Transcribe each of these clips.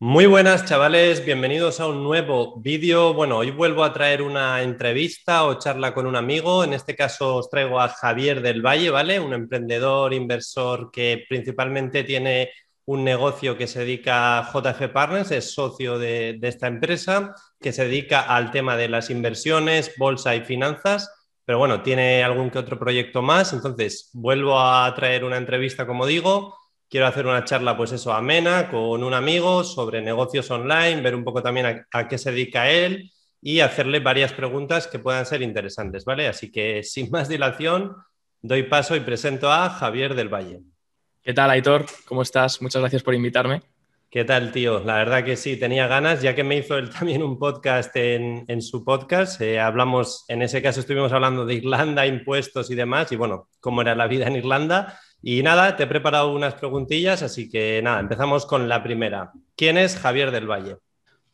Muy buenas chavales, bienvenidos a un nuevo vídeo. Bueno, hoy vuelvo a traer una entrevista o charla con un amigo. En este caso os traigo a Javier del Valle, ¿vale? Un emprendedor, inversor que principalmente tiene un negocio que se dedica a JF Partners, es socio de, de esta empresa, que se dedica al tema de las inversiones, bolsa y finanzas pero bueno, tiene algún que otro proyecto más. Entonces, vuelvo a traer una entrevista, como digo. Quiero hacer una charla, pues eso, amena con un amigo sobre negocios online, ver un poco también a, qué se dedica él y hacerle varias preguntas que puedan ser interesantes, ¿vale? Así que, sin más dilación, doy paso y presento a Javier del Valle. ¿Qué tal, Aitor? ¿Cómo estás? Muchas gracias por invitarme. ¿Qué tal, tío? La verdad que sí, tenía ganas, ya que me hizo él también un podcast en, su podcast. Eh, hablamos, en ese caso estuvimos hablando de Irlanda, impuestos y demás, y bueno, cómo era la vida en Irlanda. Y nada, te he preparado unas preguntillas, así que nada, empezamos con la primera. ¿Quién es Javier del Valle?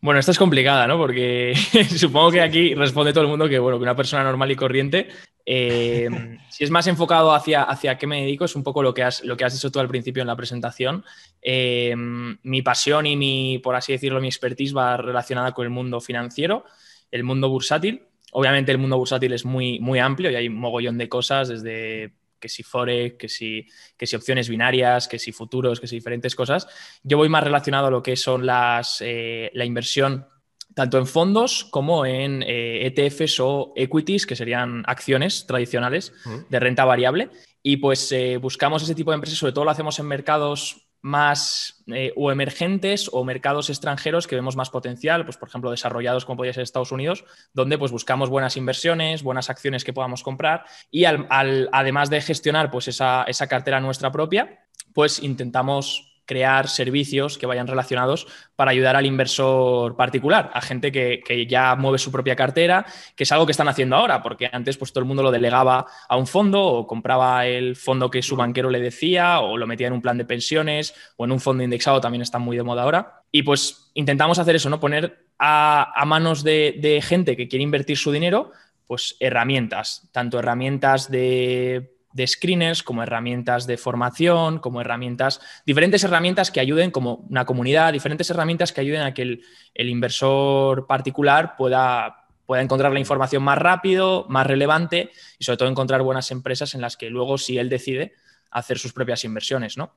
Bueno, esta es complicada, ¿no? Porque supongo que aquí responde todo el mundo que, bueno, que una persona normal y corriente. Eh, si es más enfocado hacia, hacia qué me dedico, es un poco lo que has, lo que has dicho tú al principio en la presentación. Eh, mi pasión y mi, por así decirlo, mi expertise va relacionada con el mundo financiero, el mundo bursátil. Obviamente el mundo bursátil es muy, muy amplio y hay un mogollón de cosas, desde que si Forex, que si, que si opciones binarias, que si futuros, que si diferentes cosas. Yo voy más relacionado a lo que son las, eh, la inversión tanto en fondos como en ETFs eh, e o equities, que serían acciones tradicionales de renta variable. Y pues eh, buscamos ese tipo de empresas, sobre todo lo hacemos en mercados más eh, o emergentes o mercados extranjeros que vemos más potencial, pues por ejemplo desarrollados como podría ser Estados Unidos, donde pues buscamos buenas inversiones, buenas acciones que podamos comprar y además de gestionar pues esa, esa cartera nuestra propia, pues intentamos crear servicios que vayan relacionados para ayudar al inversor particular, a gente que, ya mueve su propia cartera, que es algo que están haciendo ahora, porque antes pues todo el mundo lo delegaba a un fondo o compraba el fondo que su banquero le decía o lo metía en un plan de pensiones o en un fondo indexado, también está muy de moda ahora. Y pues intentamos hacer eso, ¿no? Poner a, manos de, de gente que quiere invertir su dinero, pues herramientas, tanto herramientas de de screeners, como herramientas de formación, como herramientas, diferentes herramientas que ayuden, como una comunidad, diferentes herramientas que ayuden a que el, inversor particular pueda, pueda encontrar la información más rápido, más relevante y sobre todo encontrar buenas empresas en las que luego, si él decide, hacer sus propias inversiones, ¿no?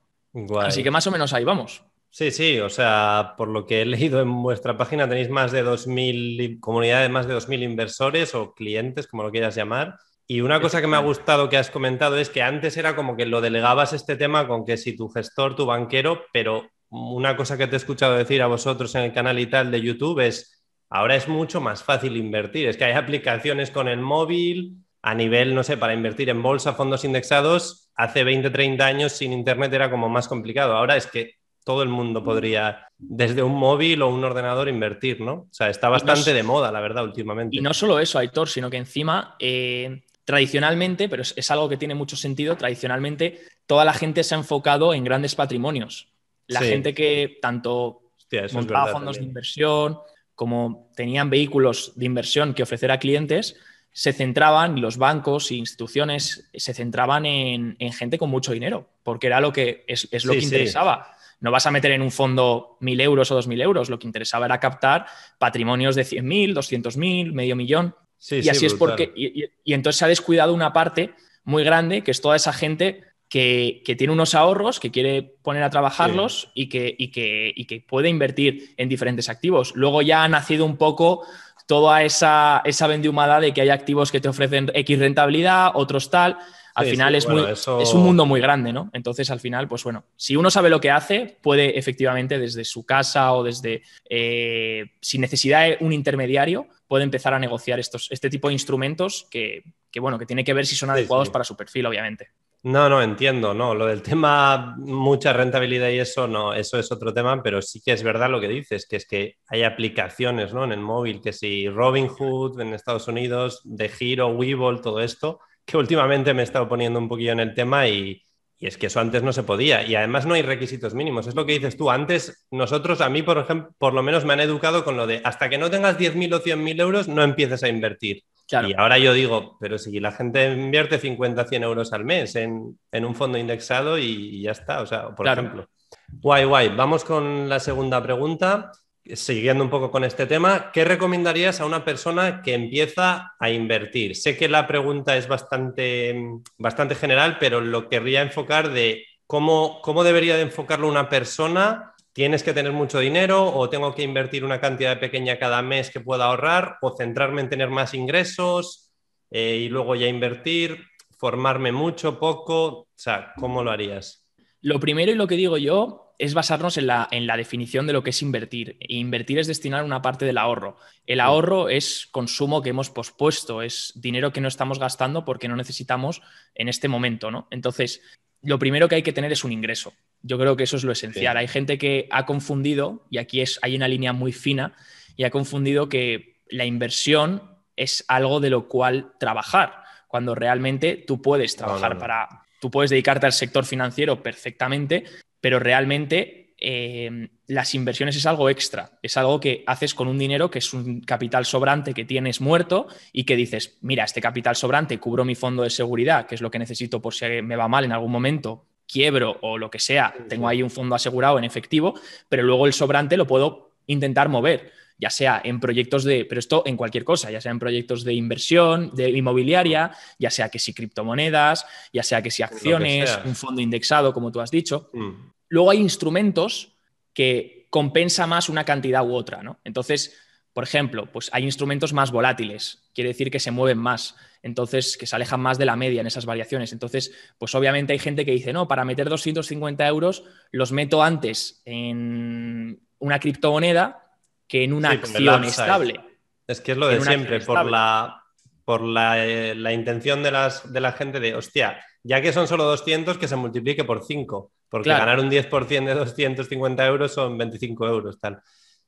Así que más o menos ahí vamos. Sí, sí, o sea, por lo que he leído en vuestra página tenéis más de 2.000, comunidades, más de 2.000 inversores o clientes, como lo quieras llamar. Y una cosa que me ha gustado que has comentado es que antes era como que lo delegabas este tema con que si tu gestor, tu banquero, pero una cosa que te he escuchado decir a vosotros en el canal y tal de YouTube es, ahora es mucho más fácil invertir, es que hay aplicaciones con el móvil a nivel, no sé, para invertir en bolsa, fondos indexados, hace 20, 30 años sin Internet era como más complicado, ahora es que todo el mundo podría desde un móvil o un ordenador invertir, ¿no? O sea, está bastante de moda, la verdad, últimamente. Y no solo eso, Aitor, sino que encima... Eh, tradicionalmente, pero es, algo que tiene mucho sentido, tradicionalmente toda la gente se ha enfocado en grandes patrimonios. La gente que tanto montaba fondos de inversión como tenían vehículos de inversión que ofrecer a clientes, se centraban, los bancos e instituciones se centraban en, gente con mucho dinero, porque era lo que es, lo que interesaba. No vas a meter en un fondo mil euros o dos mil euros, lo que interesaba era captar patrimonios de 100.000, 200.000, medio millón y así es porque. Y, entonces se ha descuidado una parte muy grande, que es toda esa gente que, tiene unos ahorros, que quiere poner a trabajarlos y, que, que, que puede invertir en diferentes activos. Luego ya ha nacido un poco toda esa, esa vendihumada de que hay activos que te ofrecen X rentabilidad, otros tal. Al final es, muy, es un mundo muy grande, ¿no? Entonces, al final, pues bueno, si uno sabe lo que hace, puede efectivamente desde su casa o desde, eh, sin necesidad de un intermediario, puede empezar a negociar estos, este tipo de instrumentos que, bueno, que tiene que ver si son adecuados para su perfil, obviamente. No, no, entiendo, no. Lo del tema mucha rentabilidad y eso, no, eso es otro tema, pero sí que es verdad lo que dices, que es que hay aplicaciones ¿no? en el móvil, que si Robinhood en Estados Unidos, de Giro, Webull, todo esto, que últimamente me he estado poniendo un poquillo en el tema y, y es que eso antes no se podía. Y además no hay requisitos mínimos. Es lo que dices tú. Antes, nosotros, a mí, por ejemplo, por lo menos me han educado con lo de hasta que no tengas 10.000 o 100.000 euros, no empieces a invertir. Y ahora yo digo, pero si la gente invierte 50 100 euros al mes en, un fondo indexado y, ya está, o sea, por ejemplo. Guay, guay. Vamos con la segunda pregunta. Siguiendo un poco con este tema, ¿qué recomendarías a una persona que empieza a invertir? Sé que la pregunta es bastante, bastante general, pero lo querría enfocar de cómo, cómo debería de enfocarlo una persona tienes que tener mucho dinero o tengo que invertir una cantidad pequeña cada mes que pueda ahorrar o centrarme en tener más ingresos eh, y luego ya invertir, formarme mucho, poco, o sea, ¿cómo lo harías? Lo primero y lo que digo yo es basarnos en la, en la definición de lo que es invertir. invertir es destinar una parte del ahorro. El ahorro es consumo que hemos pospuesto, es dinero que no estamos gastando porque no necesitamos en este momento, ¿no? Entonces, lo primero que hay que tener es un ingreso. Yo creo que eso es lo esencial. Hay gente que ha confundido, y aquí es, hay una línea muy fina, y ha confundido que la inversión es algo de lo cual trabajar, cuando realmente tú puedes trabajar para, tú puedes dedicarte al sector financiero perfectamente, pero realmente eh, las inversiones es algo extra, es algo que haces con un dinero que es un capital sobrante que tienes muerto y que dices, mira, este capital sobrante cubro mi fondo de seguridad, que es lo que necesito por si me va mal en algún momento, quiebro o lo que sea, tengo ahí un fondo asegurado en efectivo, pero luego el sobrante lo puedo intentar mover, ya sea en proyectos de, pero esto en cualquier cosa, ya sea en proyectos de inversión, de inmobiliaria, ya sea que si criptomonedas, ya sea que si acciones, un fondo indexado, como tú has dicho. Mm. Luego hay instrumentos que compensa más una cantidad u otra, ¿no? Entonces, por ejemplo, pues hay instrumentos más volátiles, quiere decir que se mueven más, entonces que se alejan más de la media en esas variaciones. Entonces, pues obviamente hay gente que dice, no, para meter 250 euros los meto antes en una criptomoneda que en una acción estable. Es que es lo de siempre, por la, por eh, la, intención de, las, de la gente de, hostia, ya que son solo 200, que se multiplique por 5, porque ganar un 10% de 250 euros son 25 euros, tal.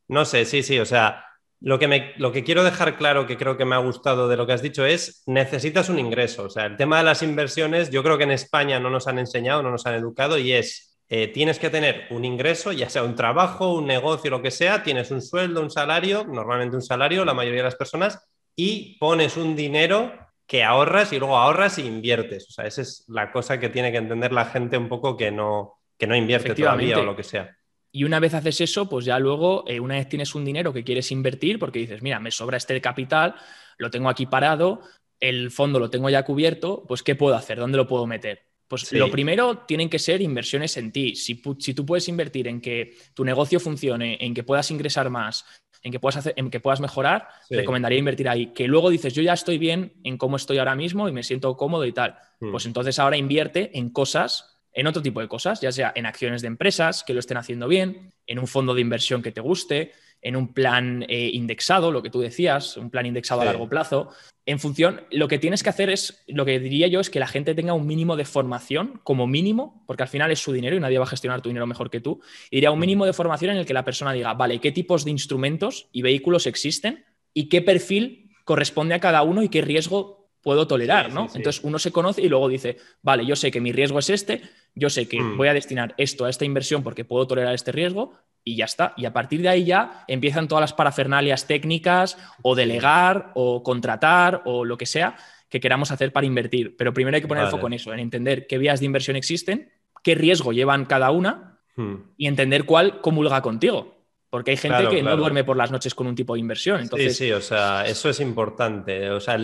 No sé, sí, sí, o sea, lo que, me, lo que quiero dejar claro, que creo que me ha gustado de lo que has dicho, es necesitas un ingreso. O sea, el tema de las inversiones, yo creo que en España no nos han enseñado, no nos han educado y es, eh, tienes que tener un ingreso, ya sea un trabajo, un negocio, lo que sea, tienes un sueldo, un salario, normalmente un salario, la mayoría de las personas, y pones un dinero que ahorras y luego ahorras y inviertes. O sea, esa es la cosa que tiene que entender la gente un poco que no, que no invierte todavía o lo que sea. Y una vez haces eso, pues ya luego, eh, una vez tienes un dinero que quieres invertir, porque dices, mira, me sobra este capital, lo tengo aquí parado, el fondo lo tengo ya cubierto, pues ¿qué puedo hacer? ¿Dónde lo puedo meter? Pues lo primero tienen que ser inversiones en ti. Si, si, tú puedes invertir en que tu negocio funcione, en que puedas ingresar más, en que puedas, hacer, en que puedas mejorar, recomendaría invertir ahí. Que luego dices, yo ya estoy bien en cómo estoy ahora mismo y me siento cómodo y tal. Hmm. Pues entonces ahora invierte en cosas en otro tipo de cosas, ya sea en acciones de empresas que lo estén haciendo bien, en un fondo de inversión que te guste, en un plan eh, indexado, lo que tú decías, un plan indexado a largo plazo. En función, lo que tienes que hacer es, lo que diría yo es que la gente tenga un mínimo de formación, como mínimo, porque al final es su dinero y nadie va a gestionar tu dinero mejor que tú. Y diría un mínimo de formación en el que la persona diga, vale, ¿qué tipos de instrumentos y vehículos existen? ¿Y qué perfil corresponde a cada uno y qué riesgo puedo tolerar, ¿no? Entonces uno se conoce y luego dice, vale, yo sé que mi riesgo es este, yo sé que mm. voy a destinar esto a esta inversión porque puedo tolerar este riesgo y ya está. Y a partir de ahí ya empiezan todas las parafernalias técnicas o delegar o contratar o lo que sea que queramos hacer para invertir. Pero primero hay que poner el foco en eso, en entender qué vías de inversión existen, qué riesgo llevan cada una hmm. y entender cuál comulga contigo. Porque hay gente que no duerme por las noches con un tipo de inversión. Entonces... Sí, sí, o sea, eso es importante. O sea,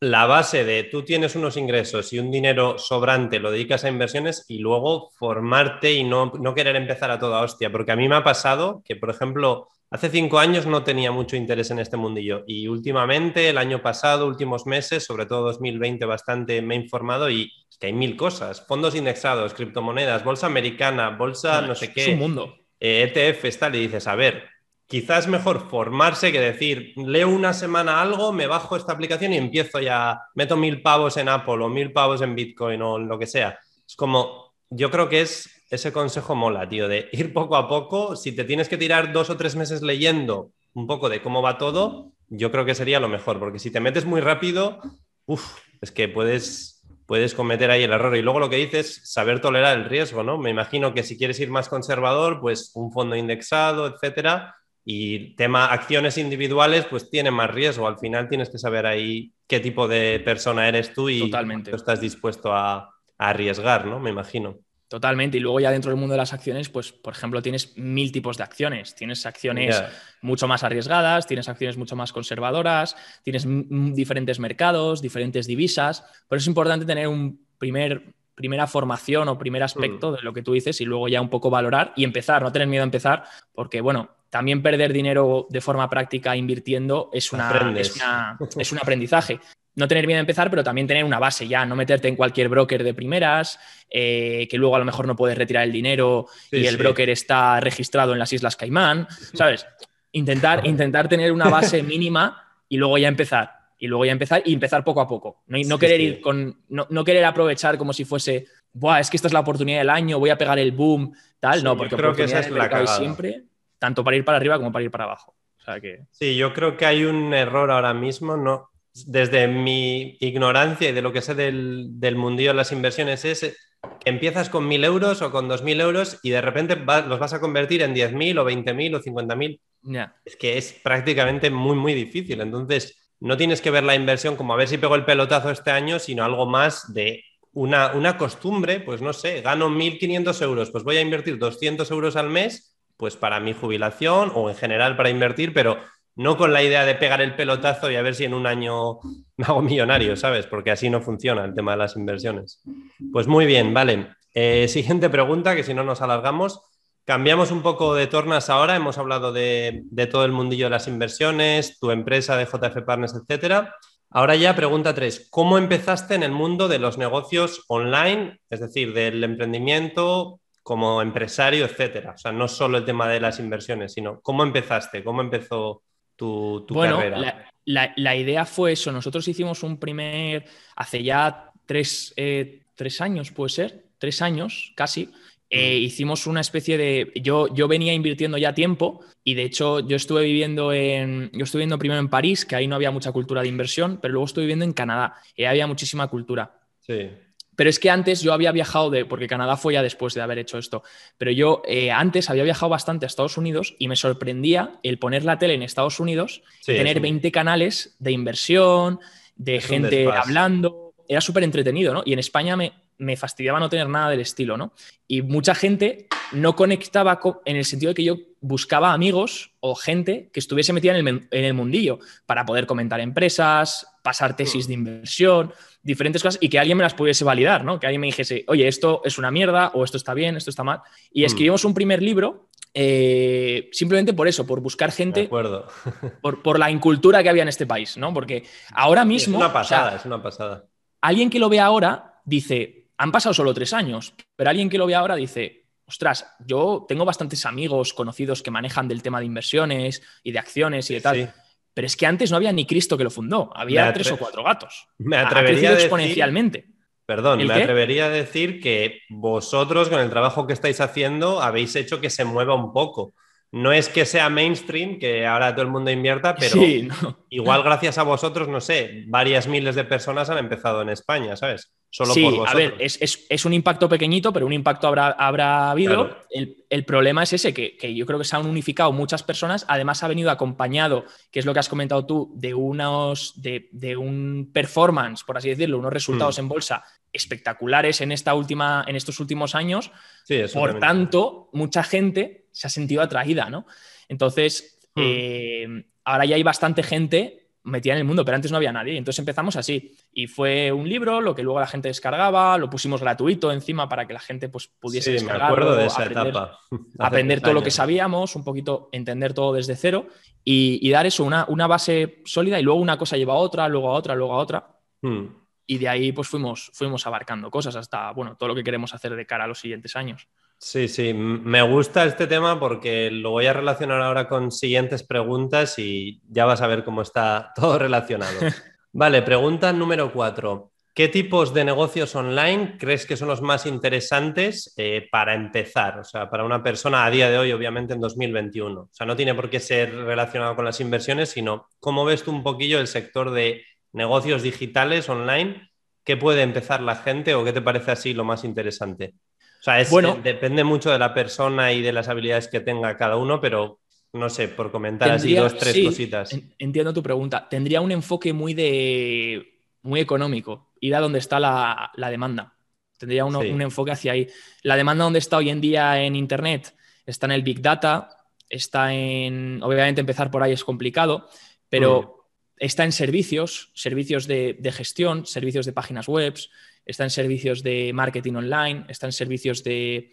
la base de tú tienes unos ingresos y un dinero sobrante lo dedicas a inversiones y luego formarte y no, no querer empezar a toda hostia. Porque a mí me ha pasado que, por ejemplo, hace cinco años no tenía mucho interés en este mundillo y últimamente, el año pasado, últimos meses, sobre todo 2020, bastante me he informado y es que hay mil cosas. Fondos indexados, criptomonedas, bolsa americana, bolsa no, sé qué. Es un mundo ETF está tal, y dices, a ver, quizás mejor formarse que decir, leo una semana algo, me bajo esta aplicación y empiezo ya, meto mil pavos en Apple o mil pavos en Bitcoin o lo que sea. Es como, yo creo que es ese consejo mola, tío, de ir poco a poco. Si te tienes que tirar dos o tres meses leyendo un poco de cómo va todo, yo creo que sería lo mejor, porque si te metes muy rápido, uff, es que puedes puedes cometer ahí el error. Y luego lo que dices, saber tolerar el riesgo, ¿no? Me imagino que si quieres ir más conservador, pues un fondo indexado, etcétera. Y tema acciones individuales, pues tiene más riesgo. Al final tienes que saber ahí qué tipo de persona eres tú y Totalmente. estás dispuesto a, arriesgar, ¿no? Me imagino. Totalmente. Y luego ya dentro del mundo de las acciones, pues, por ejemplo, tienes mil tipos de acciones. Tienes acciones mucho más arriesgadas, tienes acciones mucho más conservadoras, tienes diferentes mercados, diferentes divisas. Por eso es importante tener un primer, primera formación o primer aspecto mm. de lo que tú dices y luego ya un poco valorar y empezar, no tener miedo a empezar, porque, bueno, también perder dinero de forma práctica invirtiendo es, una, es un aprendizaje no tener miedo a empezar, pero también tener una base ya, no meterte en cualquier broker de primeras, eh, que luego a lo mejor no puedes retirar el dinero y el broker está registrado en las Islas Caimán, ¿sabes? Intentar, intentar tener una base mínima y luego ya empezar. Y luego ya empezar y empezar poco a poco. No, querer ir con. No, querer aprovechar como si fuese. Buah, es que esta es la oportunidad del año, voy a pegar el boom, tal. no, porque creo que esa es la siempre, tanto para ir para arriba como para ir para abajo. O sea que... Sí, yo creo que hay un error ahora mismo, ¿no? Desde mi ignorancia y de lo que sé del, mundillo de las inversiones es que empiezas con 1.000 euros o con 2.000 euros y de repente los vas a convertir en 10.000 o 20.000 o 50.000. Es que es prácticamente muy, muy difícil. Entonces, no tienes que ver la inversión como a ver si pego el pelotazo este año, sino algo más de una, una costumbre, pues no sé, gano 1.500 euros, pues voy a invertir 200 euros al mes, pues para mi jubilación o en general para invertir, pero no con la idea de pegar el pelotazo y a ver si en un año me hago millonario, ¿sabes? Porque así no funciona el tema de las inversiones. Pues muy bien, vale. Eh, siguiente pregunta, que si no nos alargamos. Cambiamos un poco de tornas ahora. Hemos hablado de, todo el mundillo de las inversiones, tu empresa de JF Partners, etcétera. Ahora ya pregunta tres. ¿Cómo empezaste en el mundo de los negocios online, es decir, del emprendimiento como empresario, etcétera? O sea, no solo el tema de las inversiones, sino cómo empezaste, cómo empezó tu, bueno, carrera? La, idea fue eso. Nosotros hicimos un primer, hace ya tres, eh, años, puede ser, tres años casi. Eh, mm. hicimos una especie de. Yo, yo venía invirtiendo ya tiempo y de hecho yo estuve viviendo en. Yo estuve viviendo primero en París, que ahí no había mucha cultura de inversión, pero luego estuve viviendo en Canadá y había muchísima cultura. Sí. Pero es que antes yo había viajado, de, porque Canadá fue ya después de haber hecho esto, pero yo eh, antes había viajado bastante a Estados Unidos y me sorprendía el poner la tele en Estados Unidos tener 20 canales de inversión, de gente hablando. Era súper entretenido, ¿no? Y en España me, me fastidiaba no tener nada del estilo, ¿no? Y mucha gente no conectaba en el sentido de que yo buscaba amigos o gente que estuviese metida en el, en el mundillo para poder comentar empresas, pasar tesis de inversión diferentes cosas y que alguien me las pudiese validar, ¿no? Que alguien me dijese, oye, esto es una mierda o esto está bien, esto está mal. Y mm. escribimos un primer libro eh, simplemente por eso, por buscar gente, por, por, la incultura que había en este país, ¿no? Porque ahora mismo... Es una pasada, es una pasada. Alguien que lo ve ahora dice, han pasado solo tres años, pero alguien que lo ve ahora dice, ostras, yo tengo bastantes amigos conocidos que manejan del tema de inversiones y de acciones y de tal. Pero es que antes no había ni Cristo que lo fundó, había tres o cuatro gatos. Me atrevería a decir, exponencialmente. Perdón, me atrevería a decir que vosotros con el trabajo que estáis haciendo habéis hecho que se mueva un poco. No es que sea mainstream, que ahora todo el mundo invierta, pero igual gracias a vosotros, no sé, varias miles de personas han empezado en España, ¿sabes? Solo sí, a ver, es, un impacto pequeñito, pero un impacto habrá, habrá habido. El, problema es ese, que, yo creo que se han unificado muchas personas. Además, ha venido acompañado, que es lo que has comentado tú, de, unos, de, un performance, por así decirlo, unos resultados hmm. en bolsa espectaculares en, esta última, en estos últimos años. por tanto, mucha gente se ha sentido atraída, ¿no? Entonces, hmm. eh, ahora ya hay bastante gente metía en el mundo, pero antes no había nadie. Entonces empezamos así. Y fue un libro, lo que luego la gente descargaba, lo pusimos gratuito encima para que la gente pues, pudiese sí, me acuerdo de esa aprender, etapa. aprender todo lo que sabíamos, un poquito entender todo desde cero y, dar eso, una, una, base sólida y luego una cosa lleva a otra, luego a otra, luego a otra. Hmm. Y de ahí pues fuimos, fuimos abarcando cosas hasta, bueno, todo lo que queremos hacer de cara a los siguientes años. Sí, sí, me gusta este tema porque lo voy a relacionar ahora con siguientes preguntas y ya vas a ver cómo está todo relacionado. Vale, pregunta número cuatro. ¿Qué tipos de negocios online crees que son los más interesantes eh, para empezar? O sea, para una persona a día de hoy, obviamente en 2021. O sea, no tiene por qué ser relacionado con las inversiones, sino cómo ves tú un poquillo el sector de negocios digitales online. ¿Qué puede empezar la gente o qué te parece así lo más interesante? O sea, bueno, eh, depende mucho de la persona y de las habilidades que tenga cada uno, pero no sé, por comentar así dos, tres cositas. Entiendo tu pregunta. Tendría un enfoque muy de muy económico, ir a donde está la, demanda. Tendría un enfoque hacia ahí. La demanda donde está hoy en día en Internet está en el Big Data, está en, obviamente empezar por ahí es complicado, pero. Está en servicios, servicios de, gestión, servicios de páginas web, está en servicios de marketing online, está en servicios de,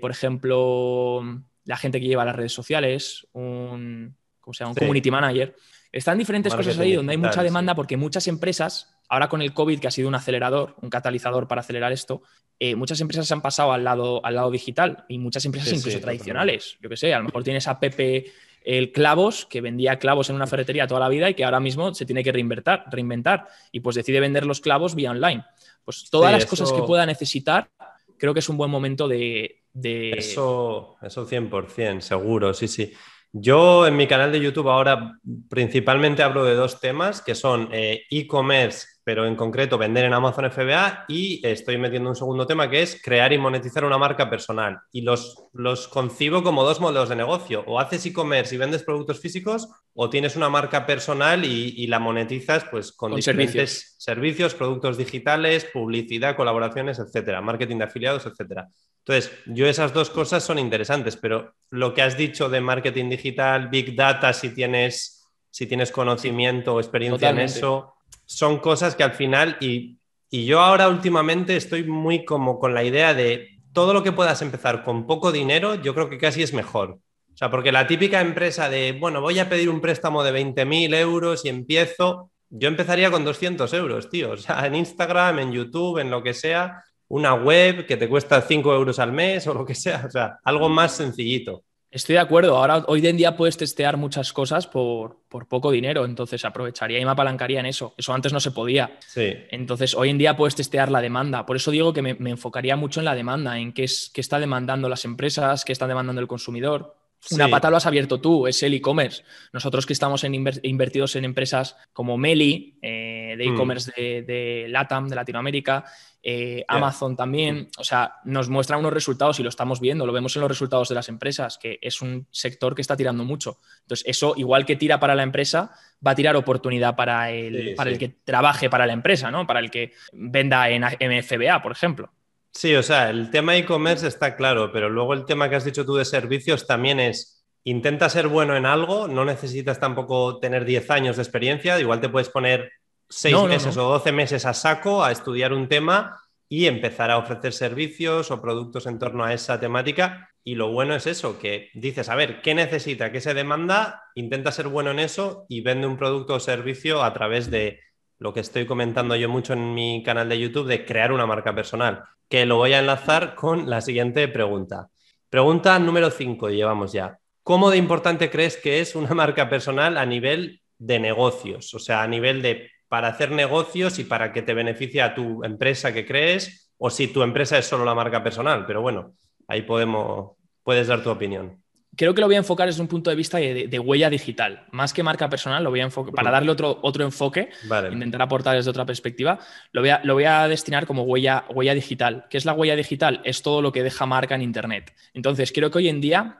por ejemplo, la gente que lleva las redes sociales, un, ¿cómo se llama? un community manager. Están diferentes cosas ahí donde hay mucha demanda porque muchas empresas ahora con el COVID, que ha sido un acelerador, un catalizador para acelerar esto, eh, muchas empresas se han pasado al lado, al lado digital y muchas empresas incluso tradicionales. Yo qué sé, a lo mejor tienes a Pepe el Clavos, que vendía clavos en una ferretería toda la vida y que ahora mismo se tiene que reinventar, reinventar y pues decide vender los clavos vía online. Pues todas las cosas que pueda necesitar, creo que es un buen momento de... de... Eso, eso 100%, seguro, sí, sí. Yo en mi canal de YouTube ahora principalmente hablo de dos temas que son eh, e-commerce pero en concreto vender en Amazon FBA y estoy metiendo un segundo tema que es crear y monetizar una marca personal. Y los, los concibo como dos modelos de negocio. O haces e-commerce y vendes productos físicos o tienes una marca personal y, la monetizas pues con, diferentes servicios. productos digitales, publicidad, colaboraciones, etcétera, marketing de afiliados, etcétera. Entonces, yo esas dos cosas son interesantes, pero lo que has dicho de marketing digital, big data, si tienes, si tienes conocimiento o experiencia en eso, son cosas que al final, y, yo ahora últimamente estoy muy como con la idea de todo lo que puedas empezar con poco dinero, yo creo que casi es mejor. O sea, porque la típica empresa de, bueno, voy a pedir un préstamo de 20.000 euros y empiezo, yo empezaría con 200 euros, tío. O sea, en Instagram, en YouTube, en lo que sea, una web que te cuesta 5 euros al mes o lo que sea. O sea, algo más sencillito. Estoy de acuerdo. Ahora, hoy en día puedes testear muchas cosas por, poco dinero, entonces aprovecharía y me apalancaría en eso. Eso antes no se podía. Sí. Entonces, hoy en día puedes testear la demanda. Por eso digo que me, enfocaría mucho en la demanda, en qué, es, qué está demandando las empresas, qué está demandando el consumidor. Una pata lo has abierto tú, es el e-commerce. Nosotros que estamos en invertidos en empresas como Meli, eh, de mm. e-commerce de, de, LATAM, de Latinoamérica, eh, Amazon también, o sea, nos muestra unos resultados y lo estamos viendo, lo vemos en los resultados de las empresas, que es un sector que está tirando mucho. Entonces, eso, igual que tira para la empresa, va a tirar oportunidad para el, para el que trabaje para la empresa, ¿no? Para el que venda en MFBA, por ejemplo. Sí, o sea, el tema e-commerce está claro, pero luego el tema que has dicho tú de servicios también es, intenta ser bueno en algo, no necesitas tampoco tener 10 años de experiencia, igual te puedes poner 6 meses o 12 meses a saco a estudiar un tema y empezar a ofrecer servicios o productos en torno a esa temática. Y lo bueno es eso, que dices, a ver, ¿qué necesita? ¿Qué se demanda? Intenta ser bueno en eso y vende un producto o servicio a través de lo que estoy comentando yo mucho en mi canal de YouTube de crear una marca personal que lo voy a enlazar con la siguiente pregunta. Pregunta número 5, llevamos ya. ¿Cómo de importante crees que es una marca personal a nivel de negocios? O sea, a nivel de para hacer negocios y para que te beneficie a tu empresa que crees, o si tu empresa es solo la marca personal. Pero bueno, ahí podemos, puedes dar tu opinión creo que lo voy a enfocar desde un punto de vista de, huella digital. Más que marca personal, lo voy a enfocar, para darle otro, otro enfoque, intentar aportar desde otra perspectiva, lo voy, a, lo voy a destinar como huella, huella digital. ¿Qué es la huella digital? Es todo lo que deja marca en Internet. Entonces, creo que hoy en día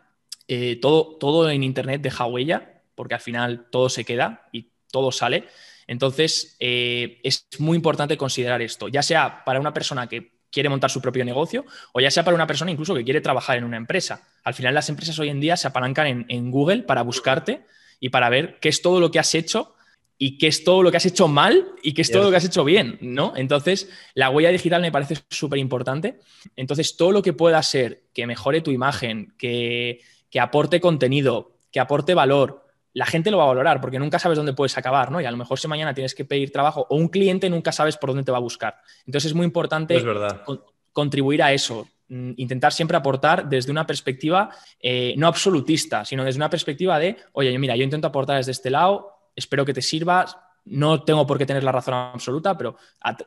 eh, todo, todo en Internet deja huella, porque al final todo se queda y todo sale. Entonces, eh, es muy importante considerar esto, ya sea para una persona que quiere montar su propio negocio o ya sea para una persona incluso que quiere trabajar en una empresa. Al final las empresas hoy en día se apalancan en, Google para buscarte y para ver qué es todo lo que has hecho y qué es todo lo que has hecho mal y qué es todo lo que has hecho bien, ¿no? Entonces, la huella digital me parece súper importante. Entonces, todo lo que pueda ser que mejore tu imagen, que, que aporte contenido, que aporte valor, la gente lo va a valorar porque nunca sabes dónde puedes acabar, ¿no? Y a lo mejor si mañana tienes que pedir trabajo o un cliente nunca sabes por dónde te va a buscar. Entonces es muy importante contribuir a eso, mm, intentar siempre aportar desde una perspectiva eh, no absolutista, sino desde una perspectiva de, oye, mira, yo intento aportar desde este lado, espero que te sirva, no tengo por qué tener la razón absoluta, pero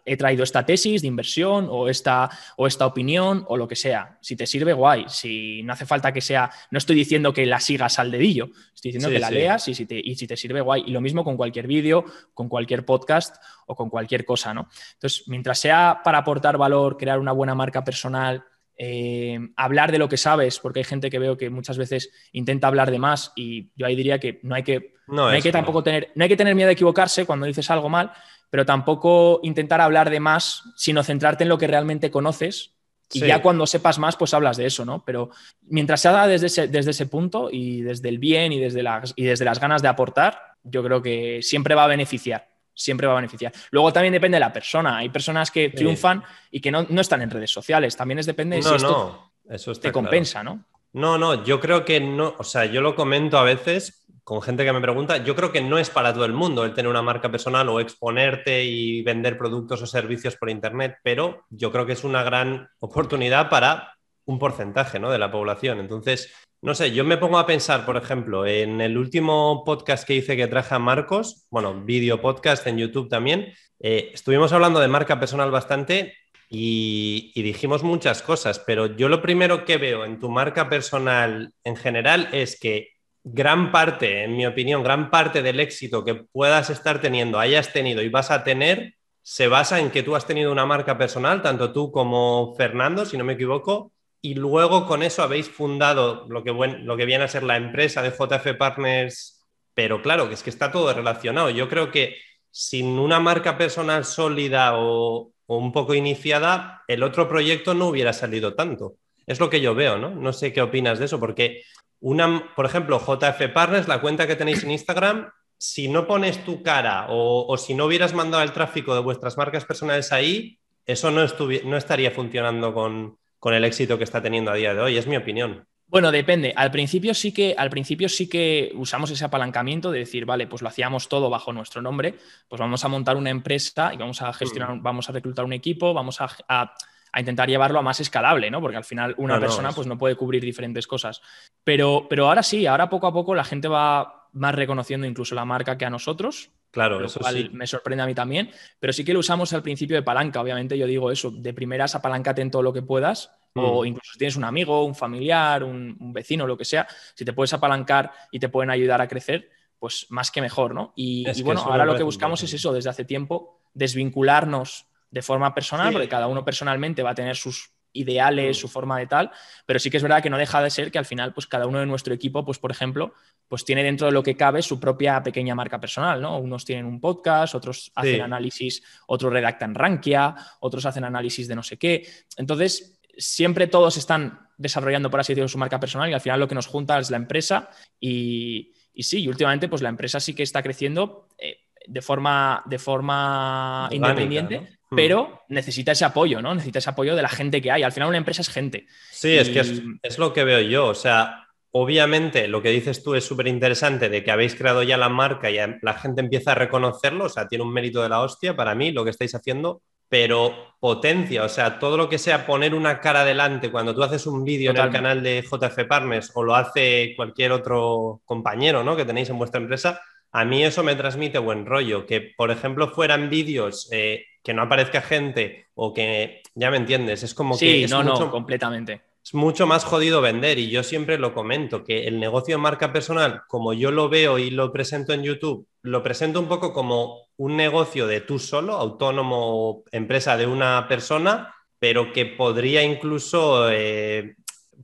he traído esta tesis de inversión o esta, o esta opinión o lo que sea. Si te sirve, guay. Si no hace falta que sea, no estoy diciendo que la sigas al dedillo, estoy diciendo que la leas y si, te, y si te sirve, guay. Y lo mismo con cualquier vídeo, con cualquier podcast o con cualquier cosa, ¿no? Entonces, mientras sea para aportar valor, crear una buena marca personal, eh, hablar de lo que sabes, porque hay gente que veo que muchas veces intenta hablar de más y yo ahí diría que no hay que, no, hay que tampoco tener, no hay que tener miedo de equivocarse cuando dices algo mal, pero tampoco intentar hablar de más, sino centrarte en lo que realmente conoces y ya cuando sepas más, pues hablas de eso, ¿no? Pero mientras se haga desde ese, desde ese punto y desde el bien y desde, las, y desde las ganas de aportar, yo creo que siempre va a beneficiar siempre va a beneficiar. Luego también depende de la persona. Hay personas que triunfan y que no, están en redes sociales. También es depende de si esto eso te compensa, ¿no? No, no, yo creo que no, o sea, yo lo comento a veces con gente que me pregunta, yo creo que no es para todo el mundo el tener una marca personal o exponerte y vender productos o servicios por Internet, pero yo creo que es una gran oportunidad para un porcentaje ¿no? de la población. Entonces, no sé, yo me pongo a pensar, por ejemplo, en el último podcast que hice que traje a Marcos, bueno, vídeo podcast en YouTube también, eh, estuvimos hablando de marca personal bastante y, dijimos muchas cosas, pero yo lo primero que veo en tu marca personal en general es que gran parte, en mi opinión, gran parte del éxito que puedas estar teniendo, hayas tenido y vas a tener, se basa en que tú has tenido una marca personal, tanto tú como Fernando, si no me equivoco, y luego con eso habéis fundado lo que, lo que viene a ser la empresa de JF Partners, pero claro, que es que está todo relacionado. Yo creo que sin una marca personal sólida o, un poco iniciada, el otro proyecto no hubiera salido tanto. Es lo que yo veo, ¿no? No sé qué opinas de eso, porque una, por ejemplo, JF Partners, la cuenta que tenéis en Instagram, si no pones tu cara o, o si no hubieras mandado el tráfico de vuestras marcas personales ahí, eso no, no estaría funcionando con, con el éxito que está teniendo a día de hoy, es mi opinión. Bueno, depende. Al principio sí que, al principio sí que usamos ese apalancamiento de decir, vale, pues lo hacíamos todo bajo nuestro nombre, pues vamos a montar una empresa y vamos a gestionar, mm. vamos a reclutar un equipo, vamos a, intentar llevarlo a más escalable, ¿no? Porque al final una persona pues no puede cubrir diferentes cosas. Pero, pero ahora sí, ahora poco a poco la gente va más reconociendo incluso la marca que a nosotros. Claro, eso sí. me sorprende a mí también, pero sí que lo usamos al principio de palanca. Obviamente yo digo eso, de primeras apalancate en todo lo que puedas, o mm. incluso si tienes un amigo, un familiar, un, vecino, lo que sea, si te puedes apalancar y te pueden ayudar a crecer, pues más que mejor, ¿no? Y, bueno, ahora lo que buscamos es eso, desde hace tiempo, desvincularnos de forma personal, porque cada uno personalmente va a tener sus ideales, mm. su forma de tal, pero sí que es verdad que no deja de ser que al final, pues cada uno de nuestro equipo, pues por ejemplo, pues tiene dentro de lo que cabe su propia pequeña marca personal, ¿no? Unos tienen un podcast, otros hacen análisis, otros redactan Rankia, otros hacen análisis de no sé qué. Entonces, siempre todos están desarrollando, por así decirlo, su marca personal y al final lo que nos junta es la empresa y, y sí, últimamente pues la empresa sí que está creciendo eh, de forma, de forma independiente. Pero necesita ese apoyo, ¿no? Necesita ese apoyo de la gente que hay. Al final una empresa es gente. Sí, es que es, lo que veo yo. O sea, obviamente lo que dices tú es súper interesante de que habéis creado ya la marca y la gente empieza a reconocerlo. O sea, tiene un mérito de la hostia para mí lo que estáis haciendo, pero potencia, o sea, todo lo que sea poner una cara adelante cuando tú haces un vídeo en el canal de JF Partners o lo hace cualquier otro compañero, ¿no? Que tenéis en vuestra empresa, a mí eso me transmite buen rollo. Que, por ejemplo, fueran vídeos eh, que no aparezca gente o que, ya me entiendes, es como que... Es no, no, completamente. Es mucho más jodido vender y yo siempre lo comento, que el negocio de marca personal, como yo lo veo y lo presento en YouTube, lo presento un poco como un negocio de tú solo, autónomo, empresa de una persona, pero que podría incluso... Eh,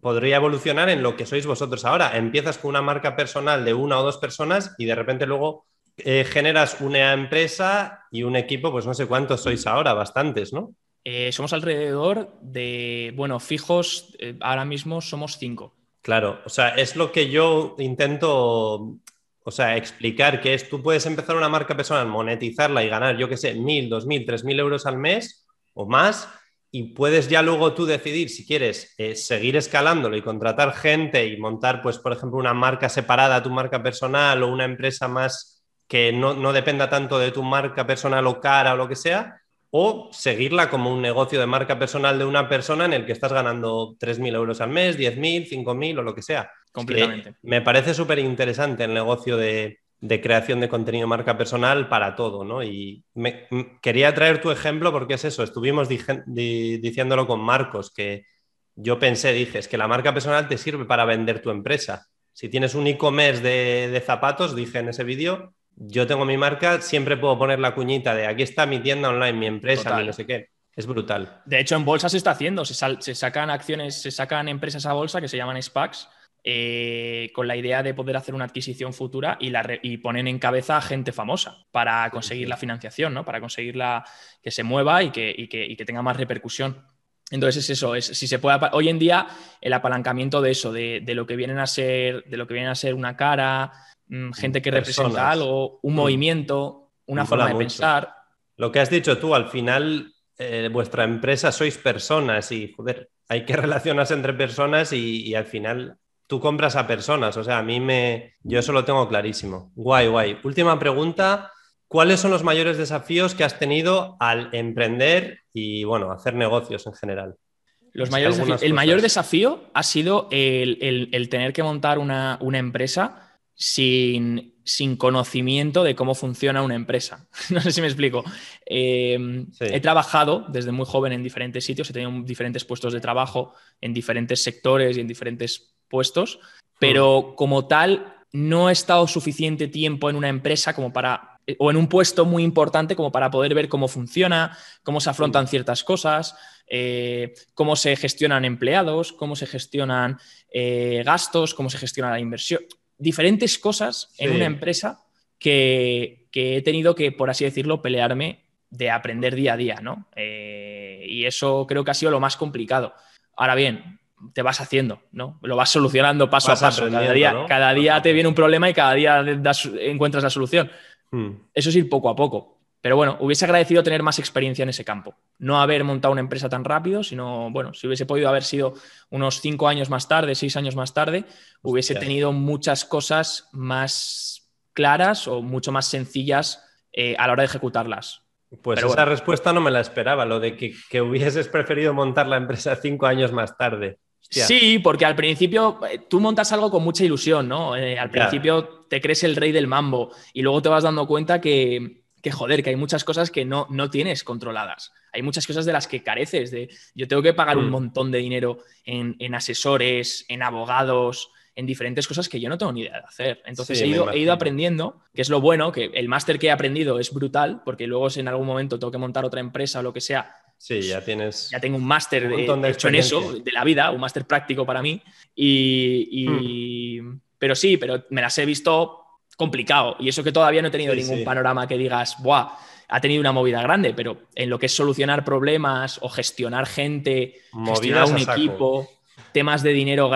podría evolucionar en lo que sois vosotros ahora. Empiezas con una marca personal de una o dos personas y de repente luego eh, generas una empresa y un equipo, pues no sé cuántos sois ahora, bastantes, ¿no? Eh, somos alrededor de, bueno, fijos, eh, ahora mismo somos cinco. Claro, o sea, es lo que yo intento, o sea, explicar, que es, tú puedes empezar una marca personal, monetizarla y ganar, yo qué sé, mil, dos mil, tres mil euros al mes o más, y puedes ya luego tú decidir si quieres seguir escalándolo y contratar gente y montar, pues, por ejemplo, una marca separada tu marca personal o una empresa más que no, dependa tanto de tu marca personal o cara o lo que sea, o seguirla como un negocio de marca personal de una persona en el que estás ganando 3.000 euros al mes, 10.000, 5.000 o lo que sea. Completamente. me parece súper interesante el negocio de, creación de contenido de marca personal para todo, ¿no? Y me, quería traer tu ejemplo porque es eso, estuvimos diciéndolo con Marcos, que yo pensé, dije, que la marca personal te sirve para vender tu empresa. Si tienes un e-commerce de, de zapatos, dije en ese vídeo, yo tengo mi marca, siempre puedo poner la cuñita de aquí está mi tienda online, mi empresa, no sé qué. Es brutal. De hecho, en bolsa se está haciendo, se, se sacan acciones, se sacan empresas a bolsa que se llaman SPACs eh, con la idea de poder hacer una adquisición futura y, la y ponen en cabeza a gente famosa para conseguir la financiación, ¿no? para conseguir que se mueva y que, que, tenga más repercusión. Entonces es eso, es, si se puede, hoy en día el apalancamiento de eso, de, lo que vienen a ser, de lo que vienen a ser una cara, mm, gente que representa algo, un mm. movimiento, una forma de pensar. Lo que has dicho tú, al final eh, vuestra empresa sois personas y joder, hay que relacionarse entre personas y al final tú compras a personas. O sea, a mí me. Yo eso lo tengo clarísimo. Guay, guay. Última pregunta. ¿Cuáles son los mayores desafíos que has tenido al emprender y, bueno, hacer negocios en general? Los mayores el mayor desafío ha sido el, tener que montar una, empresa sin, sin, conocimiento de cómo funciona una empresa. no sé si me explico. Em, he trabajado desde muy joven en diferentes sitios, he tenido diferentes puestos de trabajo en diferentes sectores y en diferentes puestos, pero como tal no he estado suficiente tiempo en una empresa como para o en un puesto muy importante como para poder ver cómo funciona, cómo se afrontan ciertas cosas, eh, cómo se gestionan empleados, cómo se gestionan eh, gastos, cómo se gestiona la inversión. Diferentes cosas en una empresa que, he tenido que, por así decirlo, pelearme de aprender día a día, ¿no? Eh, y eso creo que ha sido lo más complicado. Ahora bien, te vas haciendo, ¿no? Lo vas solucionando paso a paso. Cada día, cada día te viene un problema y cada día encuentras la solución. Hmm. Eso es ir poco a poco. Pero bueno, hubiese agradecido tener más experiencia en ese campo. No haber montado una empresa tan rápido, sino, bueno, si hubiese podido haber sido unos cinco años más tarde, seis años más tarde, hubiese tenido muchas cosas más claras o mucho más sencillas eh, a la hora de ejecutarlas. Pues esa respuesta no me la esperaba, lo de que, que, hubieses preferido montar la empresa cinco años más tarde. Sí, porque al principio eh, tú montas algo con mucha ilusión, ¿no? Eh, al principio te crees el rey del mambo y luego te vas dando cuenta que, joder, que hay muchas cosas que no, no tienes controladas. Hay muchas cosas de las que careces. De, yo tengo que pagar un mm. montón de dinero en, asesores, en abogados, en diferentes cosas que yo no tengo ni idea de hacer. Entonces he, ido, he, ido, aprendiendo, que es lo bueno, que el máster que he aprendido es brutal, porque luego si en algún momento tengo que montar otra empresa o lo que sea, Sí, ya tienes. Ya tengo un máster hecho en eso, de la vida, un máster práctico para mí. Y, hmm. Pero sí, pero me las he visto complicado. Y eso que todavía no he tenido ningún panorama que digas, ¡buah! Ha tenido una movida grande, pero en lo que es solucionar problemas o gestionar gente, gestionar un equipo, temas de dinero,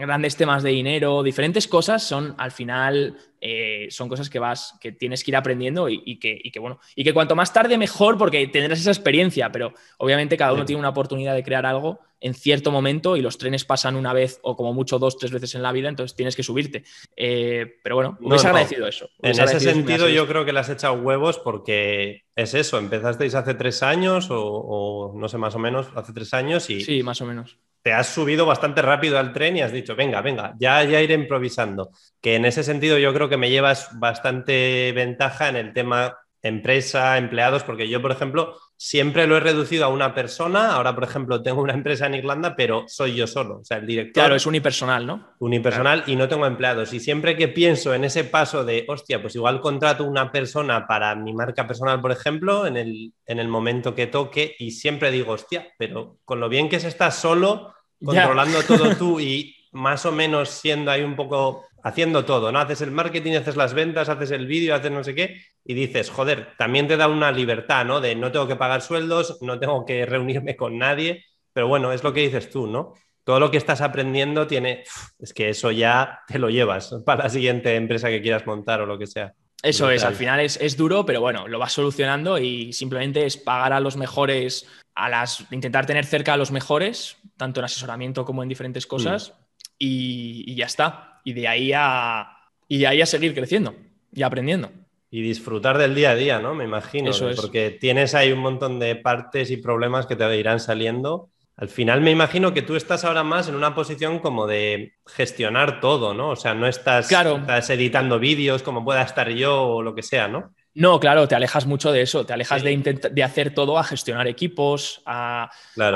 grandes temas de dinero, diferentes cosas son al final eh, son cosas que vas, que tienes que ir aprendiendo y, que, bueno, y que cuanto más tarde mejor porque tendrás esa experiencia, pero obviamente cada uno tiene una oportunidad de crear algo en cierto momento y los trenes pasan una vez o como mucho dos, tres veces en la vida, entonces tienes que subirte. Eh, pero bueno, me hubiese agradecido eso. En ese sentido yo creo que le has echado huevos porque es eso, empezasteis hace tres años o, o no sé, más o menos, hace tres años y... Sí, más o menos te has subido bastante rápido al tren y has dicho, venga, venga, ya, ya iré improvisando. Que en ese sentido yo creo que me llevas bastante ventaja en el tema empresa, empleados, porque yo, por ejemplo, siempre lo he reducido a una persona. Ahora, por ejemplo, tengo una empresa en Irlanda, pero soy yo solo. O sea, el director. Claro, es unipersonal, ¿no? Unipersonal y no tengo empleados. Y siempre que pienso en ese paso de, hostia, pues igual contrato una persona para mi marca personal, por ejemplo, en el, en el momento que toque, y siempre digo, hostia, pero con lo bien que se está solo, controlando todo tú y más o menos siendo ahí un poco haciendo todo, ¿no? Haces el marketing, haces las ventas, haces el vídeo, haces no sé qué, y dices, joder, también te da una libertad, ¿no? De no tengo que pagar sueldos, no tengo que reunirme con nadie, pero bueno, es lo que dices tú, ¿no? Todo lo que estás aprendiendo tiene, es que eso ya te lo llevas para la siguiente empresa que quieras montar o lo que sea. Eso es, al final es, es, duro, pero bueno, lo vas solucionando y simplemente es pagar a los mejores, a las, intentar tener cerca a los mejores, tanto en asesoramiento como en diferentes cosas, mm. y, ya está. Y de ahí a, y de ahí a seguir creciendo y aprendiendo. Y disfrutar del día a día, ¿no? Me imagino. Eso es. Porque tienes ahí un montón de partes y problemas que te irán saliendo. Al final me imagino que tú estás ahora más en una posición como de gestionar todo, ¿no? O sea, no estás, estás editando vídeos como pueda estar yo o lo que sea, ¿no? No, claro, te alejas mucho de eso, te alejas de, de, hacer todo a gestionar equipos, a,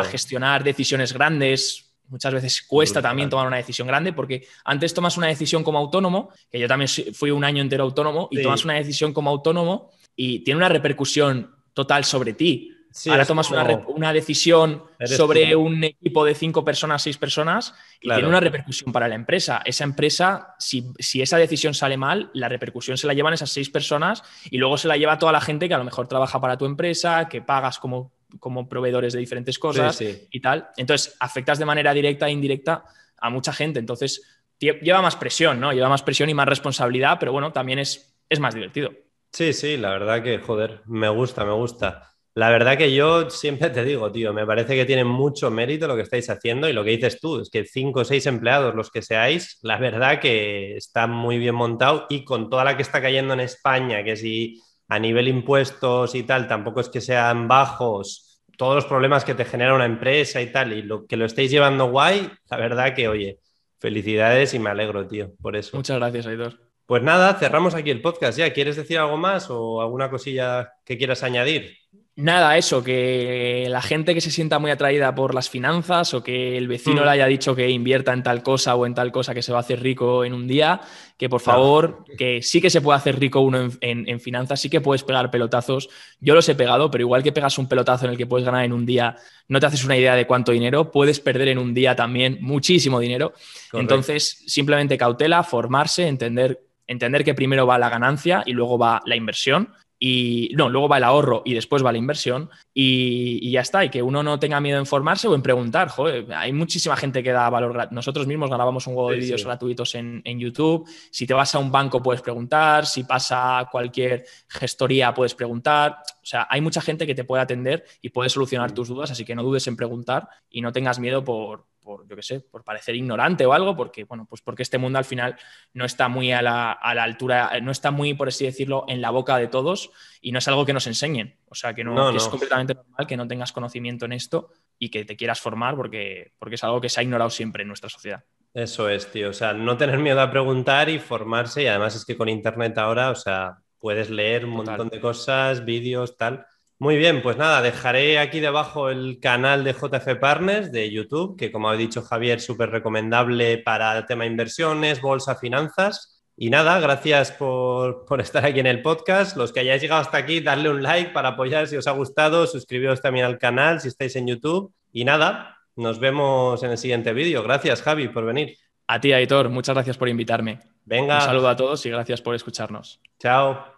gestionar decisiones grandes. Muchas veces cuesta también tomar una decisión grande porque antes tomas una decisión como autónomo, que yo también fui un año entero autónomo, y tomas una decisión como autónomo y tiene una repercusión total sobre ti. Ahora tomas una, decisión sobre un equipo de cinco personas, seis personas, y tiene una repercusión para la empresa. Esa empresa, si, si, esa decisión sale mal, la repercusión se la llevan esas seis personas y luego se la lleva toda la gente que a lo mejor trabaja para tu empresa, que pagas como, como proveedores de diferentes cosas y tal. Entonces, afectas de manera directa e indirecta a mucha gente. Entonces, lleva más presión, ¿no? Lleva más presión y más responsabilidad, pero bueno, también es, es más divertido. Sí, sí, la verdad que, joder, me gusta, me gusta. La verdad que yo siempre te digo, tío, me parece que tiene mucho mérito lo que estáis haciendo y lo que dices tú, es que cinco o seis empleados, los que seáis, la verdad que está muy bien montado y con toda la que está cayendo en España, que si a nivel impuestos y tal, tampoco es que sean bajos, todos los problemas que te genera una empresa y tal, y lo que lo estáis llevando guay, la verdad que, oye, felicidades y me alegro, tío, por eso. Muchas gracias, Aitor. Pues nada, cerramos aquí el podcast ya. ¿Quieres decir algo más o alguna cosilla que quieras añadir? Nada, eso, que la gente que se sienta muy atraída por las finanzas o que el vecino mm. le haya dicho que invierta en tal cosa o en tal cosa que se va a hacer rico en un día, que por favor, que sí que se puede hacer rico uno en, finanzas, sí que puedes pegar pelotazos. Yo los he pegado, pero igual que pegas un pelotazo en el que puedes ganar en un día, no te haces una idea de cuánto dinero, puedes perder en un día también muchísimo dinero. Entonces, simplemente cautela, formarse, entender entender que primero va la ganancia y luego va la inversión. Y no, luego va el ahorro y después va la inversión y, ya está. Y que uno no tenga miedo en formarse o en preguntar. Joder, hay muchísima gente que da valor. Nosotros mismos grabamos un juego de vídeos gratuitos en, en, YouTube. Si te vas a un banco puedes preguntar. Si pasa cualquier gestoría puedes preguntar. O sea, hay mucha gente que te puede atender y puede solucionar tus dudas. Así que no dudes en preguntar y no tengas miedo por, por, yo qué sé, por parecer ignorante o algo, porque, bueno, pues porque este mundo al final no está muy a la, altura, no está muy, por así decirlo, en la boca de todos y no es algo que nos enseñen. O sea, que, no, es completamente normal que no tengas conocimiento en esto y que te quieras formar porque, porque es algo que se ha ignorado siempre en nuestra sociedad. Eso es, tío. O sea, no tener miedo a preguntar y formarse. Y además es que con Internet ahora, o sea, puedes leer un montón de cosas, vídeos, tal. Muy bien, pues nada, dejaré aquí debajo el canal de JF Partners de YouTube, que como ha dicho Javier, súper recomendable para el tema inversiones, bolsa, finanzas. Y nada, gracias por, estar aquí en el podcast. Los que hayáis llegado hasta aquí, darle un like para apoyar si os ha gustado, suscribiros también al canal si estáis en YouTube. Y nada, nos vemos en el siguiente vídeo. Gracias, Javi, por venir. A ti, Aitor, muchas gracias por invitarme. Venga. Un saludo a todos y gracias por escucharnos. Chao.